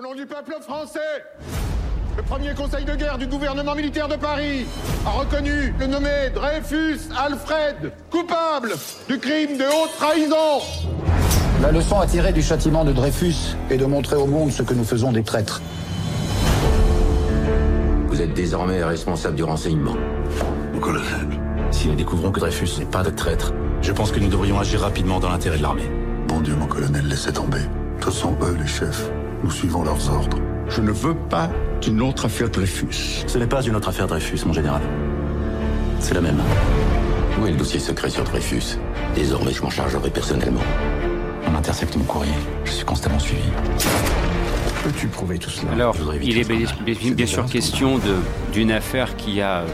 Au nom du peuple français, le premier conseil de guerre du gouvernement militaire de Paris a reconnu le nommé Dreyfus Alfred coupable du crime de haute trahison. La leçon à tirer du châtiment de Dreyfus est de montrer au monde ce que nous faisons des traîtres. Vous êtes désormais responsable du renseignement. Mon colonel. Si nous découvrons que Dreyfus n'est pas de traître, je pense que nous devrions agir rapidement dans l'intérêt de l'armée. Bon Dieu, mon colonel, laissez tomber. Ce sont eux les chefs. Nous suivons leurs ordres. Je ne veux pas d'une autre affaire Dreyfus. Ce n'est pas une autre affaire Dreyfus, mon général. C'est la même. Où est le dossier secret sur Dreyfus? Désormais, je m'en chargerai personnellement. On intercepte mon courrier. Je suis constamment suivi. Peux-tu prouver tout cela? Alors, il est bien, bien sûr question d'une affaire qui a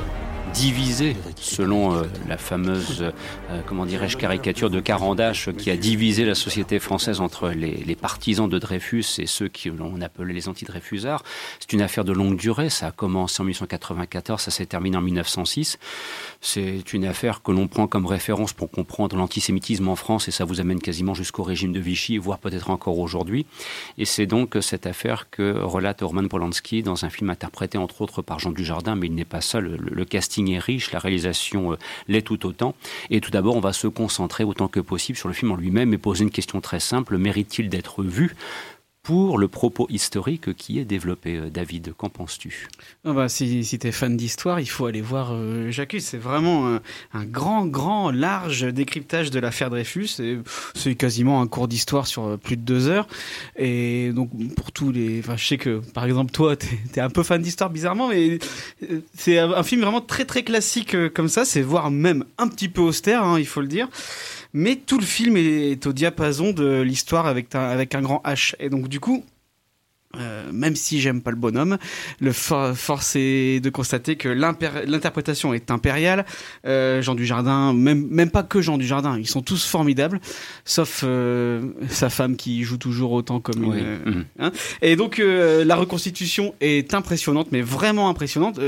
divisé, selon euh, la fameuse, euh, comment dirais-je, caricature de Carandache qui a divisé la société française entre les, partisans de Dreyfus et ceux qui l'on appelait les anti-Dreyfusards. C'est une affaire de longue durée. Ça a commencé en 1894, ça s'est terminé en 1906. C'est une affaire que l'on prend comme référence pour comprendre l'antisémitisme en France et ça vous amène quasiment jusqu'au régime de Vichy, voire peut-être encore aujourd'hui. Et c'est donc cette affaire que relate Roman Polanski dans un film interprété entre autres par Jean Dujardin, mais il n'est pas seul. Le, le casting est riche, la réalisation euh, l'est tout autant. Et tout d'abord, on va se concentrer autant que possible sur le film en lui-même et poser une question très simple mérite-t-il d'être vu? Pour le propos historique qui est développé. Euh, David, qu'en penses-tu? Ah bah, Si, si tu es fan d'histoire, il faut aller voir euh. C'est vraiment un, un, grand, grand, large décryptage de l'affaire Dreyfus. C'est quasiment un cours d'histoire sur euh, plus de deux heures. Et donc, pour tous les. Je sais que, par exemple, toi, tu es, un peu fan d'histoire, bizarrement, mais c'est un film vraiment très, très classique comme ça. C'est voire même un petit peu austère, hein, il faut le dire mais tout le film est au diapason de l'histoire avec, avec un grand H. Et donc du coup, euh, même si j'aime pas le bonhomme, le for force est de constater que l'interprétation est impériale. Euh, Jean Dujardin, même même pas que Jean Dujardin, ils sont tous formidables, sauf euh, sa femme qui joue toujours autant comme oui. une. Mmh. Hein Et donc euh, la reconstitution est impressionnante, mais vraiment impressionnante.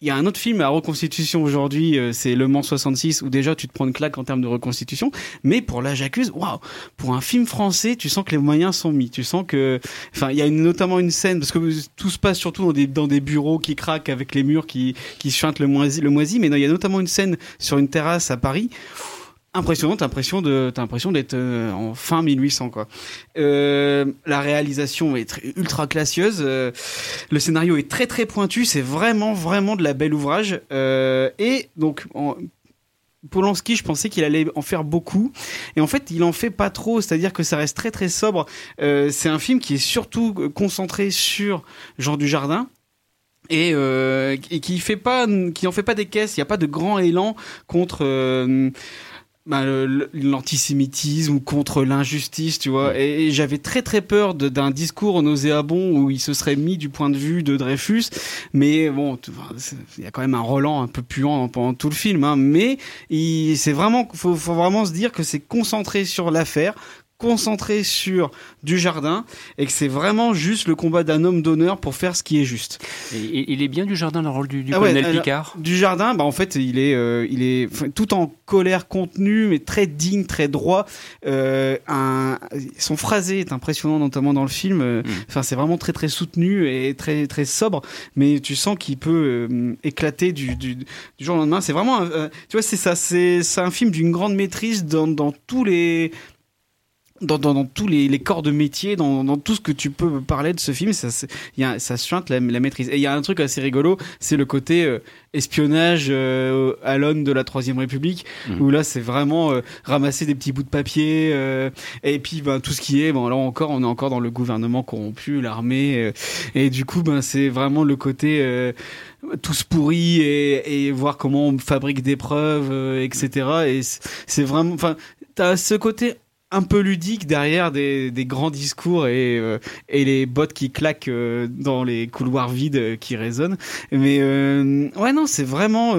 Il y a un autre film à reconstitution aujourd'hui, c'est Le Mans 66, où déjà tu te prends une claque en termes de reconstitution, mais pour là j'accuse, waouh, pour un film français, tu sens que les moyens sont mis, tu sens que, enfin il y a une notamment une scène parce que tout se passe surtout dans des, dans des bureaux qui craquent avec les murs qui qui chantent le moisi, le moisi mais non, il y a notamment une scène sur une terrasse à Paris. Impressionnante, impression de, t'as l'impression d'être euh, en fin 1800 quoi. Euh, la réalisation est ultra classieuse, euh, le scénario est très très pointu, c'est vraiment vraiment de la belle ouvrage. Et donc Polanski, je pensais qu'il allait en faire beaucoup, et en fait, il en fait pas trop. C'est-à-dire que ça reste très très sobre. Euh, c'est un film qui est surtout concentré sur Jean Dujardin. Et, euh, et qui fait pas, qui en fait pas des caisses. Il y a pas de grand élan contre. Euh, bah, l'antisémitisme ou contre l'injustice, tu vois. Et, et j'avais très très peur d'un discours nauséabond où il se serait mis du point de vue de Dreyfus. Mais bon, il y a quand même un Roland un peu puant pendant tout le film. Hein, mais c'est vraiment, faut, faut vraiment se dire que c'est concentré sur l'affaire, concentré sur du jardin et que c'est vraiment juste le combat d'un homme d'honneur pour faire ce qui est juste. Et, il est bien du jardin le rôle du, du ah colonel ouais, Picard? Du jardin, bah en fait il est euh, il est tout en colère contenue mais très digne, très droit. Euh, un, son phrasé est impressionnant notamment dans le film. Enfin mm. c'est vraiment très très soutenu et très très sobre, mais tu sens qu'il peut euh, éclater du, du, du, jour au lendemain. C'est vraiment euh, tu vois c'est ça c'est un film d'une grande maîtrise dans, dans tous les dans, dans, dans, tous les, les, corps de métier, dans, dans, tout ce que tu peux parler de ce film, ça, y a, ça suinte la, la maîtrise. Et il y a un truc assez rigolo, c'est le côté euh, espionnage euh, à l'aune de la Troisième République, mmh. où là c'est vraiment euh, ramasser des petits bouts de papier, euh, et puis ben, tout ce qui est, bon là encore, on est encore dans le gouvernement corrompu, l'armée, euh, et du coup ben c'est vraiment le côté euh, tous pourris et, et, voir comment on fabrique des preuves, etc. Et c'est vraiment, enfin, t'as ce côté un peu ludique derrière des, grands discours et, euh, et les bottes qui claquent euh, dans les couloirs vides qui résonnent. Mais euh, ouais, non, c'est vraiment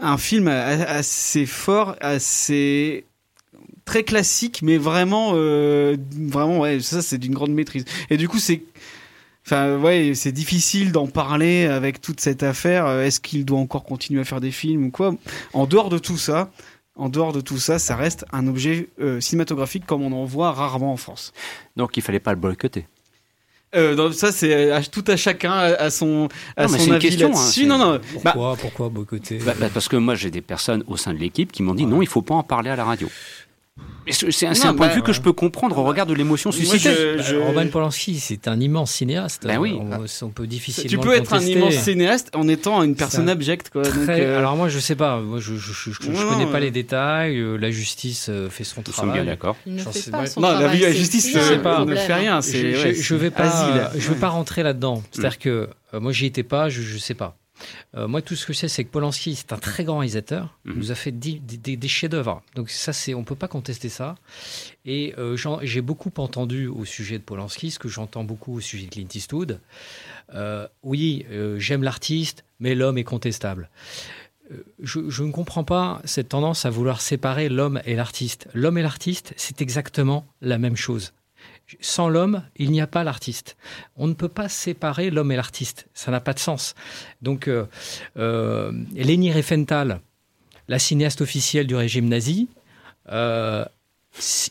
un film assez fort, assez très classique, mais vraiment, vraiment, ouais, ça c'est d'une grande maîtrise. Et du coup, c'est Enfin, ouais, c'est difficile d'en parler avec toute cette affaire. Est-ce qu'il doit encore continuer à faire des films ou quoi? En dehors de tout ça, en dehors de tout ça, ça reste un objet euh, cinématographique comme on en voit rarement en France. Donc il fallait pas le boycotter. Euh, donc ça c'est à- tout à chacun à, son à Non, mais c'est son une avis question, hein, non non. Bah, Pourquoi, pourquoi boycotter? Bah, bah, parce que moi, j'ai des personnes au sein de l'équipe qui m'ont dit non, il faut pas en parler à la radio. C'est un, c'est Non, un point bah, de vue que je peux comprendre au regard de l'émotion suscitée. je- Bah, je- Roman Polanski, c'est un immense cinéaste. Ben oui. On, on peut difficilement. tu peux être un immense cinéaste en étant une personne abjecte quoi. donc, euh, Alors moi je sais pas, moi je je, je, je- je Non, connais non, pas euh, les détails, euh, la justice euh, fait son Nous travail. d'accord. Ne non, la justice euh, sais le pas. ne fait rien. Je, je vais pas, asile. je vais Ouais. pas rentrer là-dedans. C'est-à-dire que euh, moi j'y étais pas, je, je sais pas. Euh, moi tout ce que je sais c'est que Polanski c'est un très grand réalisateur, il Mhm. nous a fait des, des- des chefs-d'œuvre. Donc ça c'est, on peut pas contester ça. Et euh, j'ai beaucoup entendu au sujet de Polanski, ce que j'entends beaucoup au sujet de Clint Eastwood. Euh, oui, j'aime l'artiste, mais l'homme est contestable. Je, je ne comprends pas cette tendance à vouloir séparer l'homme et l'artiste. L'homme et l'artiste, c'est exactement la même chose. Sans l'homme, il n'y a pas l'artiste. On ne peut pas séparer l'homme et l'artiste. Ça n'a pas de sens. Donc, euh, euh, Leni Riefenstahl, la cinéaste officielle du régime nazi, euh,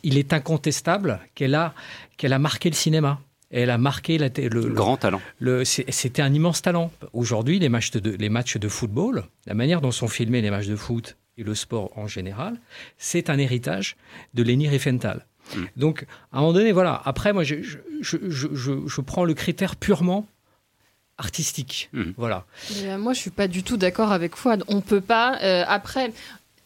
il est incontestable qu'elle a, qu'elle a marqué le cinéma. Elle a marqué la, le, le- Grand talent. le- C'était un immense talent. Aujourd'hui, les matchs, de, les matchs de football, la manière dont sont filmés les matchs de foot et le sport en général, c'est un héritage de Leni Riefenstahl. Mm. Donc, à un moment donné, voilà. Après, moi, je, je, je, je- prends le critère purement artistique. Mm. Voilà. Euh, moi, je suis pas du tout d'accord avec Fouad. On peut pas. euh, après,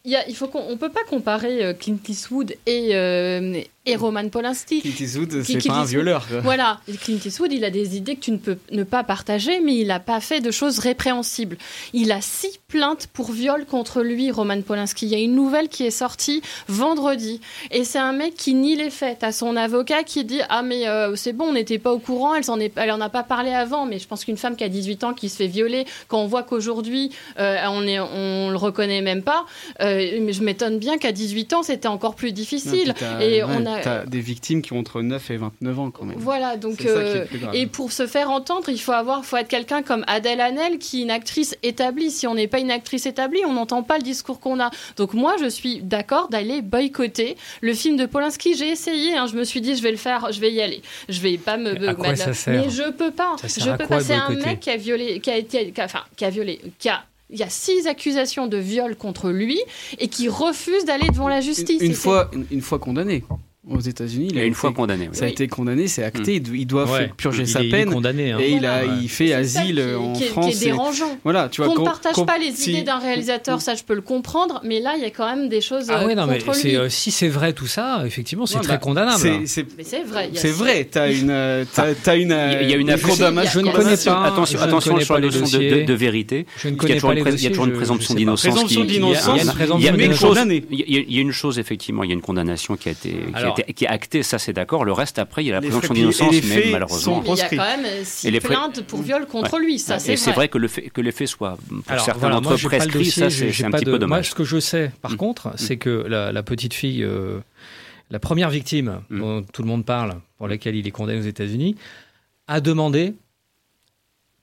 il y a- il faut qu'on on peut pas comparer euh, Clint Eastwood et, euh, et Roman Polanski. Clint Eastwood, c'est pas un violeur. quoi. Voilà, Clint Eastwood, il a des idées que tu ne peux ne pas partager, mais il n'a pas fait de choses répréhensibles. Il a six plaintes pour viol contre lui, Roman Polanski. Il y a une nouvelle qui est sortie vendredi, et c'est un mec qui nie les faits. T'as son avocat qui dit ah mais euh, c'est bon, on n'était pas au courant, elle s'en est, elle en a pas parlé avant, mais je pense qu'une femme qui a 18 ans qui se fait violer, quand on voit qu'aujourd'hui euh, on est, on le reconnaît même pas, euh, je m'étonne bien qu'à 18 ans c'était encore plus difficile. et on a t'as des victimes qui ont entre 9 et 29 ans quand même. voilà, donc C'est ça qui est euh, le plus grave. et pour se faire entendre, il faut avoir, faut être quelqu'un comme Adèle Hanel, qui est une actrice établie. Si on n'est pas une actrice établie, on n'entend pas le discours qu'on a. Donc moi, je suis d'accord d'aller boycotter le film de Polanski. J'ai essayé, hein, je me suis dit, je vais le faire, je vais y aller. Je vais pas me, Mais à quoi ça sert mais je peux pas. Ça sert je à peux quoi pas. C'est un mec qui a violé, qui a été, qui a- enfin, qui a violé, qui a il y a six accusations de viol contre lui et qui refuse d'aller devant la justice. Une, fois, une, une fois condamné aux États-unis, Il a a une été- fois condamné. oui. Ça a été condamné, c'est acté. Il il doit Ouais. purger Il sa est- il est peine. condamné. hein. Et il, a, il fait asile qui- en qui France. Qui est dérangeant. Voilà, tu vois. Qu'on ne partage qu'on- pas les si- idées d'un réalisateur, ça je peux le comprendre, mais là il y a quand même des choses Ah euh, ouais, non, mais contre c'est, lui. euh, si c'est vrai tout ça, effectivement, c'est Ouais, très bah, condamnable. c'est- C'est Mais c'est vrai. il y a c'est vrai, t'as une, euh, t'as, t'as une, Il y a une affaire- condamnation. Je ne il connais il pas. Attention, je ne attention connais sur les notion de, de- dossiers. de vérité. Je ne connais pas il y a toujours une présomption d'innocence. Présomption qui- Il y a- d'innocence. il y a une présomption Il y a mais mec chose-. Il y, a- il une chose, effectivement, il y a une condamnation qui a été, été- qui est actée, ça c'est d'accord. Le reste, après, il y a la présomption d'innocence, mais malheureusement. il y a quand même six Et les plaintes pour viol contre lui, ça Ouais. c'est Et c'est vrai que le fait que les faits soient, pour Alors, certains voilà, d'entre moi, eux, prescrits, ça j'ai- c'est un pas petit de- peu Moi, dommage. ce que je sais, par Mm. contre, c'est que la, la petite fille, euh, la première victime Mm. dont tout le monde parle, pour laquelle il est condamné aux États-Unis, a demandé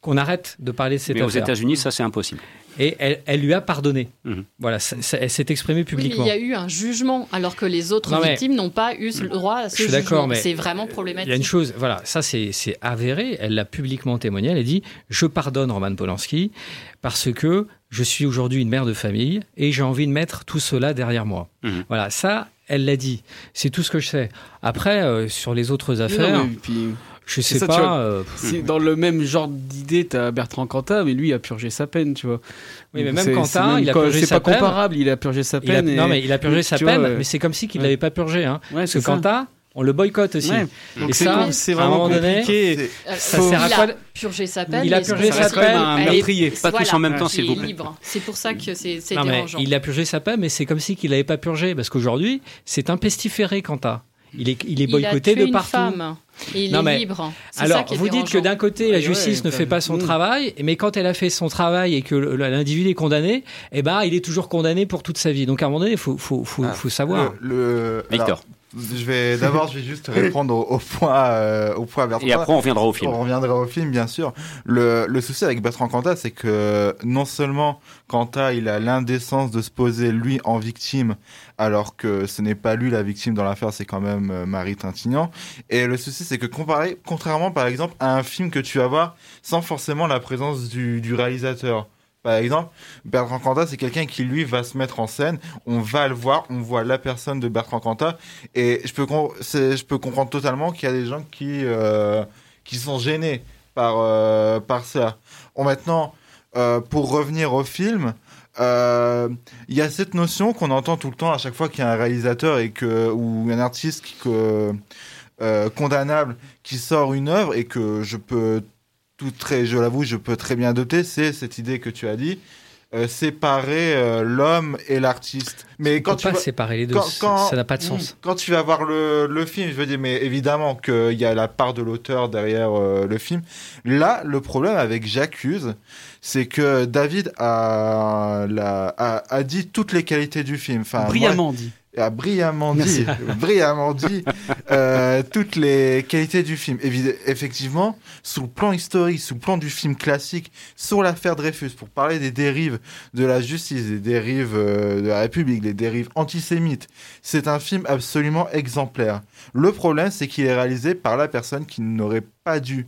qu'on arrête de parler de cette Mais aux affaire. États-Unis, ça c'est impossible. Et elle, elle lui a pardonné. Mhm. Voilà, ça- ça- elle s'est exprimée Oui, mais publiquement. il y a eu un jugement, alors que les autres Non, victimes n'ont pas eu le droit à ce Je suis d'accord, jugement. mais C'est vraiment Il problématique. y a une chose, voilà, ça c'est c'est avéré, elle l'a publiquement témoigné, elle a dit Je pardonne Roman Polanski parce que je suis aujourd'hui une mère de famille et j'ai envie de mettre tout cela derrière moi. Mhm. Voilà, ça, elle l'a dit. C'est tout ce que je sais. Après, euh, sur les autres affaires, puis, je c'est sais ça, tu pas. vois. euh, si dans le même genre d'idée, t'as Bertrand Cantat, mais lui il a purgé sa peine, tu vois. Oui, mais même c'est- Quentin, c'est même il a pas- purgé C'est sa pas peine. comparable, il a purgé sa il a- peine. et- non, mais il a purgé sa vois, peine, mais c'est comme si qu'il Ouais. l'avait pas purgé. Hein. Ouais, Parce c'est que ça. Quentin, on le boycotte aussi. Ouais. Et Donc c'est ça, c'est à un vraiment moment donné, compliqué. Ça il sert à a quoi purgé sa peine. Il a mais purgé c'est sa peine, qu'il- un meurtrier. Pas tous voilà, en même temps, il s'il vous plaît. libre. C'est pour ça que c'est c'est Non, mais dérangeant. il a purgé sa peine, mais c'est comme si qu'il n'avait pas purgé. Parce qu'aujourd'hui, c'est un pestiféré, Quentin. Il est, il est Il a boycotté tué de une partout. femme et il Non, est mais- libre. Alors, qui est vous dites que d'un côté, la justice ouais, ne fait pas son Mm. travail, mais quand elle a fait son travail et que l'individu est condamné, eh ben, il est toujours condamné pour toute sa vie. Donc, à un moment donné, il faut, faut, faut, Ah, faut savoir. Le, le- Victor. alors, Je vais d'abord, je vais juste répondre au, au point, euh, au point Bertrand. Et après, on reviendra au film. On reviendra au film, bien sûr. Le, le souci avec Bertrand Cantat, c'est que non seulement Cantat, il a l'indécence de se poser lui en victime, alors que ce n'est pas lui la victime dans l'affaire, c'est quand même euh, Marie Tintignan. Et le souci, c'est que comparé, contrairement par exemple à un film que tu vas voir sans forcément la présence du, du réalisateur. Par exemple, Bertrand Cantat, c'est quelqu'un qui, lui, va se mettre en scène. On va le voir, on voit la personne de Bertrand Cantat. Et je peux, je peux comprendre totalement qu'il y a des gens qui, euh, qui sont gênés par, euh, par ça. Bon, maintenant, euh, pour revenir au film, il y a cette notion qu'on entend tout le temps à chaque fois qu'il y a un réalisateur et que, ou un artiste qui, que, condamnable qui sort une œuvre et que je peux tout très, je l'avoue, je peux très bien adopter, c'est cette idée que tu as dit, euh, séparer euh, l'homme et l'artiste. Mais On quand peut tu pas vas- séparer les deux, quand- ça- quand- ça n'a pas de sens. Quand tu vas voir le, le film, je veux dire, mais évidemment qu'il y a la part de l'auteur derrière euh, le film. Là, le problème avec J'accuse, c'est que David a, la- a, a dit toutes les qualités du film. Enfin, Brillamment moi- dit. A brillamment dit, brillamment dit euh, toutes les qualités du film. Effectivement, sous le plan historique, sous le plan du film classique, sur l'affaire Dreyfus, pour parler des dérives de la justice, des dérives euh, de la République, des dérives antisémites, c'est un film absolument exemplaire. Le problème, c'est qu'il est réalisé par la personne qui n'aurait pas dû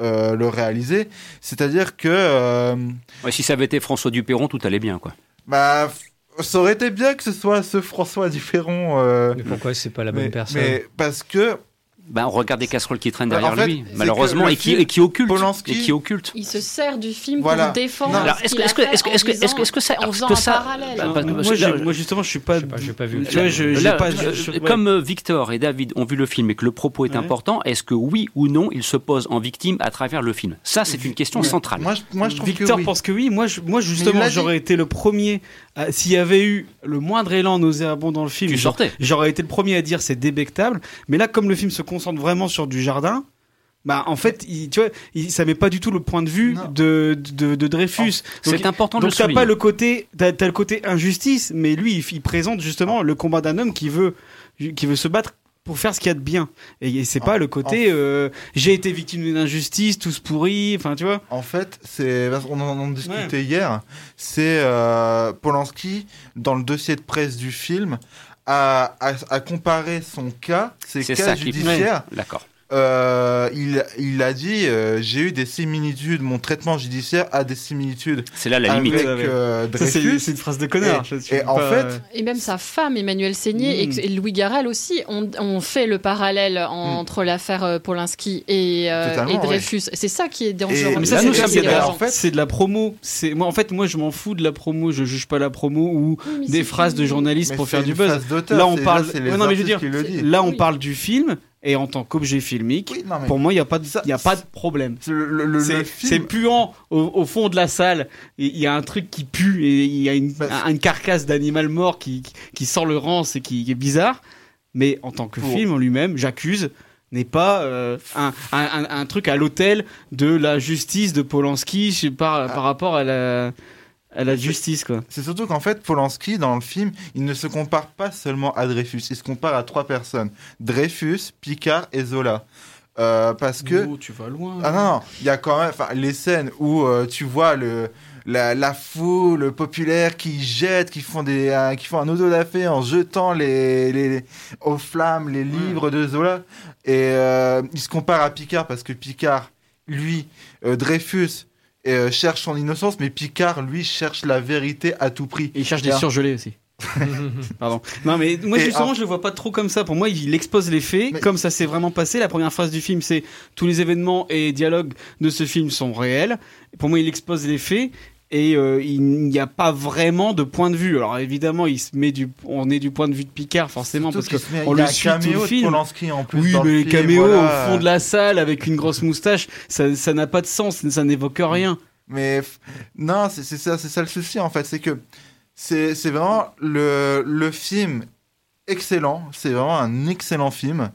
euh, le réaliser. C'est-à-dire que... euh, Ouais, si ça avait été François Dupéron, tout allait bien, quoi. bah, ça aurait été bien que ce soit ce François Différent. euh, Mais pourquoi c'est pas la bonne mais- personne Mais parce que Ben, on regarde des casseroles qui traînent Bah, derrière en fait, lui, malheureusement, et qui, film et qui occulte. Polanski- Et qui occulte. Il se sert du film Voilà. pour défendre. Alors, ce est-ce qu'il que, a est-ce que, fait est-ce que, est-ce que, est-ce que, disant- est-ce que ça, en est-ce faisant que un ça, parallèle. bah, bah, moi, je- justement, je suis pas. Pas, j'ai pas vu. Tu vois, je, j'ai Là, pas. euh, je- ouais. Comme euh, Victor et David ont vu le film et que le propos est Ouais. important, est-ce que oui ou non il se pose en victime à travers le film? Ça, c'est une question Ouais. centrale. moi, je, moi, je trouve Victor que oui. pense que oui. Moi, je- moi justement, j'aurais été le premier. à- S'il y avait eu le moindre élan nauséabond dans le film, Tu j'a- sortais. j'aurais été le premier à dire c'est débectable. Mais là, comme le film se concentre vraiment sur du jardin. Bah en fait, il, tu vois, il, ça met pas du tout le point de vue de, de, de Dreyfus. C'est Donc, important de le donc t'as souligner. pas le côté, t'as t'as le côté injustice, mais lui, il, il présente justement le combat d'un homme qui veut, qui veut se battre pour faire ce qu'il y a de bien. Et, c'est pas le côté, euh, j'ai été victime d'une injustice, tous pourris, enfin tu vois. En fait, c'est en, en discutait hier. C'est euh, Polanski dans le dossier de presse du film a, a, a comparé son cas, ses C'est cas judiciaires. Euh, il, il a dit euh, j'ai eu des similitudes, mon traitement judiciaire a des similitudes C'est là la limite. euh, Ça, c'est Dreyfus. c'est une phrase de connard. Et- je- en pas- fait, Et même sa femme, Emmanuel Seigné, Mm. et- et Louis Garrel aussi, ont, fait le parallèle entre l'affaire euh, Polanski et, euh, et ouais. Dreyfus. C'est ça qui est Et- dangereux. mais ça, c'est en fait- c'est de la promo. C'est moi, en fait, moi, je m'en fous de la promo. Je juge pas la promo ou Oui, des phrases de journalistes pour faire du buzz. Là, on parle. non, mais je veux dire, là, on parle du film et en tant qu'objet filmique. Oui, non, mais Pour moi, il y a pas de, Ça- il y a pas de problème. C'est film, puant au, au fond de la salle. Il y a un truc qui pue et il y a une, Bah, une carcasse d'animal mort qui, qui, sort le rance et qui, qui est bizarre. Mais en tant que film en lui-même, j'accuse n'est pas euh, un, un, truc à l'hôtel de la justice de Polanski sais pas, Ah. par rapport à la, à la justice quoi. C'est surtout qu'en fait, Polanski, dans le film, il ne se compare pas seulement à Dreyfus, il se compare à trois personnes. Dreyfus, Picard et Zola. Euh, parce que... Oh, tu vas loin. Ah non, non, il y a quand même enfin, les scènes où euh, tu vois le, la, la foule populaire qui jette, qui font, des, un, qui font un auto-da-fé en jetant les, les, aux flammes les livres de Zola. Et euh, il se compare à Picard parce que Picard, lui, euh, Dreyfus, euh, cherche son innocence, mais Picard, lui, cherche la vérité à tout prix. Et il cherche des surgelés aussi. Pardon. Non, mais moi, Et justement, en- je le vois pas trop comme ça. Pour moi, il expose les faits, Mais- comme ça s'est vraiment passé. La première phase du film, c'est tous les événements et dialogues de ce film sont réels. Pour moi, il expose les faits. Et euh, il n'y a pas vraiment de point de vue. Alors évidemment, il se met du, on est du point de vue de Picard forcément Surtout parce qu'il se met- le suit tout caméo le film. Polanski en plus Oui, dans mais le les caméos voilà. au fond de la salle avec une grosse moustache, ça, ça n'a pas de sens, ça n'évoque rien. Mais non, c'est ça, c'est ça le souci en fait, c'est que c'est vraiment le, le film excellent, c'est vraiment un excellent film,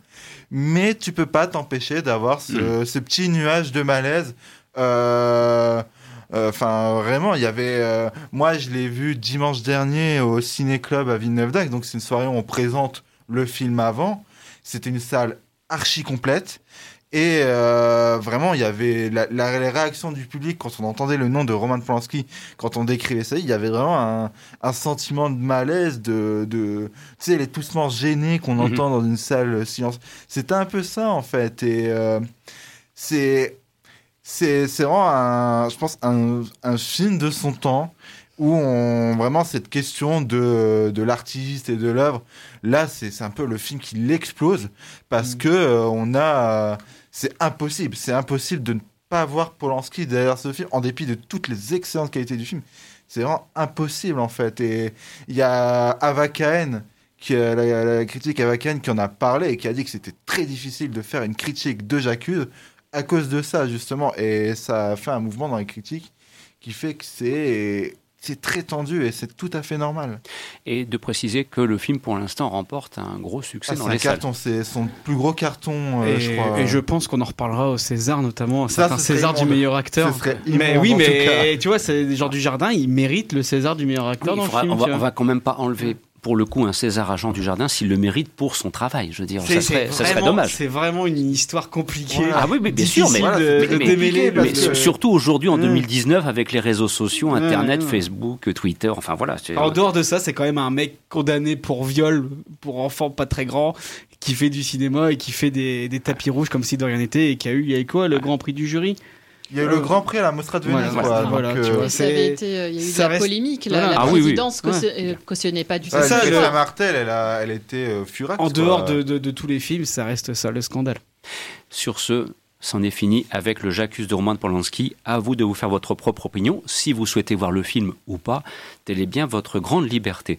mais tu peux pas t'empêcher d'avoir ce, ce petit nuage de malaise. euh, Enfin, vraiment, il y avait. euh, moi, je l'ai vu dimanche dernier au Ciné Club à Villeneuve-d'Agde, donc c'est une soirée où on présente le film avant. c'était une salle archi complète. Et euh, vraiment, il y avait la, la, les réactions du public quand on entendait le nom de Roman Polanski, quand on décrivait ça, il y avait vraiment un, un sentiment de malaise, de, de tu sais, les toussements gênés qu'on Mhm. entend dans une salle silence. C'était un peu ça en fait. Et euh, c'est c'est c'est vraiment un, je pense un, un film de son temps où on vraiment cette question de, de l'artiste et de l'œuvre là c'est un peu le film qui l'explose parce que euh, on a euh, c'est impossible c'est impossible de ne pas voir Polanski derrière ce film en dépit de toutes les excellentes qualités du film. C'est vraiment impossible en fait. Et il y a Ava Cahen qui a- la, la critique Ava Cahen qui en a parlé et qui a dit que c'était très difficile de faire une critique de J'accuse à cause de ça justement et ça a fait un mouvement dans les critiques qui fait que c'est c'est très tendu et c'est tout à fait normal. Et de préciser que le film, pour l'instant, remporte un gros succès Ah, dans les un carton, c'est son plus gros carton, euh, et, je crois. et je pense qu'on en reparlera au César, notamment un Ça, serait César du meilleur acteur. Mais oui, mais tu vois, c'est genre du jardin, il mérite le César du meilleur acteur Oui, dans il faudra- le film. on, va, on va quand même pas enlever pour le coup un César Jean du Jardin s'il le mérite pour son travail. Je veux dire, ça serait, ça serait dommage. C'est vraiment une histoire compliquée. Ah oui, mais bien sûr, mais, de, mais- de mais- démêler. mais que- surtout aujourd'hui en Ouais. 2019 avec les réseaux sociaux, Ouais, Internet, ouais. Facebook, Twitter, enfin voilà. En dehors de ça, c'est quand même un mec condamné pour viol, pour enfant pas très grand, qui fait du cinéma et qui fait des, des tapis rouges comme si de rien n'était et qui a eu, il y a eu quoi, le grand prix du jury? Il y a eu le Grand Prix à la Mostra de Venise, Voilà, quoi. voilà, donc, tu euh, vois, Et ça avait été, euh, il y a eu de ça la reste- polémique. La, Voilà. la Ah oui, oui. présidence caution- Ouais. euh, cautionnait pas du tout. Ouais, ça. Julia Martel, elle, a, elle était euh, furax. En quoi. dehors de, de- de tous les films, ça reste ça le scandale. Sur ce, c'en est fini avec le J'accuse de Roman Polanski. À vous de vous faire votre propre opinion. Si vous souhaitez voir le film ou pas, telle est bien votre grande liberté.